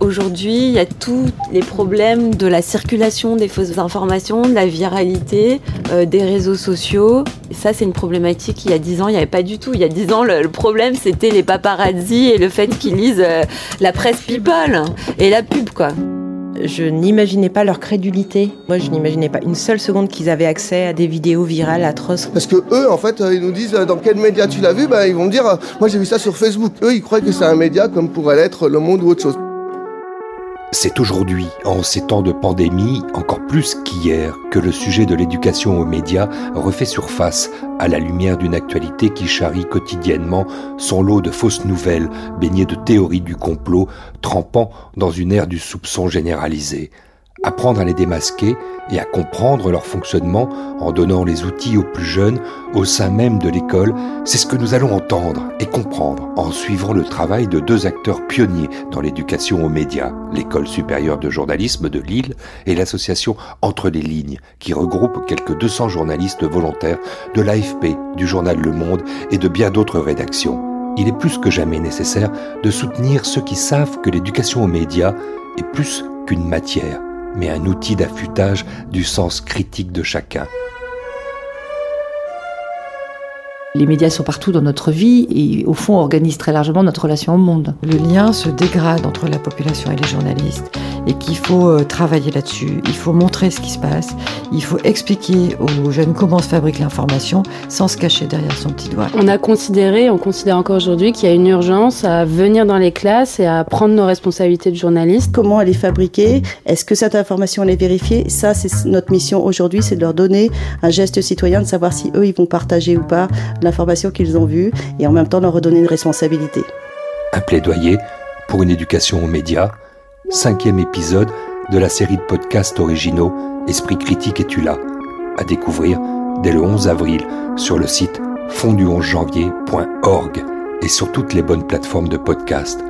Aujourd'hui, il y a tous les problèmes de la circulation des fausses informations, de la viralité, euh, des réseaux sociaux. Et ça, c'est une problématique il y a dix ans, il n'y avait pas du tout. Il y a dix ans, le, problème, c'était les paparazzi et le fait qu'ils lisent euh, la presse people et la pub, quoi. Je n'imaginais pas leur crédulité. Moi, je n'imaginais pas une seule seconde qu'ils avaient accès à des vidéos virales atroces. Parce que eux, en fait, euh, ils nous disent dans quel média tu l'as vu, bah, ils vont dire, moi j'ai vu ça sur Facebook. Eux, ils croient que c'est un média comme pourrait l'être Le Monde ou autre chose. C'est aujourd'hui, en ces temps de pandémie, encore plus qu'hier, que le sujet de l'éducation aux médias refait surface à la lumière d'une actualité qui charrie quotidiennement son lot de fausses nouvelles, baignées de théories du complot, trempant dans une ère du soupçon généralisé. Apprendre à les démasquer et à comprendre leur fonctionnement en donnant les outils aux plus jeunes au sein même de l'école, c'est ce que nous allons entendre et comprendre en suivant le travail de deux acteurs pionniers dans l'éducation aux médias, l'école supérieure de journalisme de Lille et l'association Entre les lignes, qui regroupe quelques 200 journalistes volontaires de l'AFP, du journal Le Monde et de bien d'autres rédactions. Il est plus que jamais nécessaire de soutenir ceux qui savent que l'éducation aux médias est plus qu'une matière mais un outil d'affûtage du sens critique de chacun. Les médias sont partout dans notre vie et au fond organisent très largement notre relation au monde. Le lien se dégrade entre la population et les journalistes et qu'il faut euh, travailler là-dessus. Il faut montrer ce qui se passe. Il faut expliquer aux jeunes comment se fabrique l'information sans se cacher derrière son petit doigt. On a considéré, on considère encore aujourd'hui qu'il y a une urgence à venir dans les classes et à prendre nos responsabilités de journalistes. Comment elle est fabriquée? Est-ce que cette information elle est vérifiée? Ça, c'est notre mission aujourd'hui, c'est de leur donner un geste citoyen, de savoir si eux, ils vont partager ou pas l'information qu'ils ont vue et en même temps leur redonner une responsabilité. Un plaidoyer pour une éducation aux médias cinquième épisode de la série de podcasts originaux Esprit critique et tu là, à découvrir dès le 11 avril sur le site fondu11janvier.org et sur toutes les bonnes plateformes de podcasts.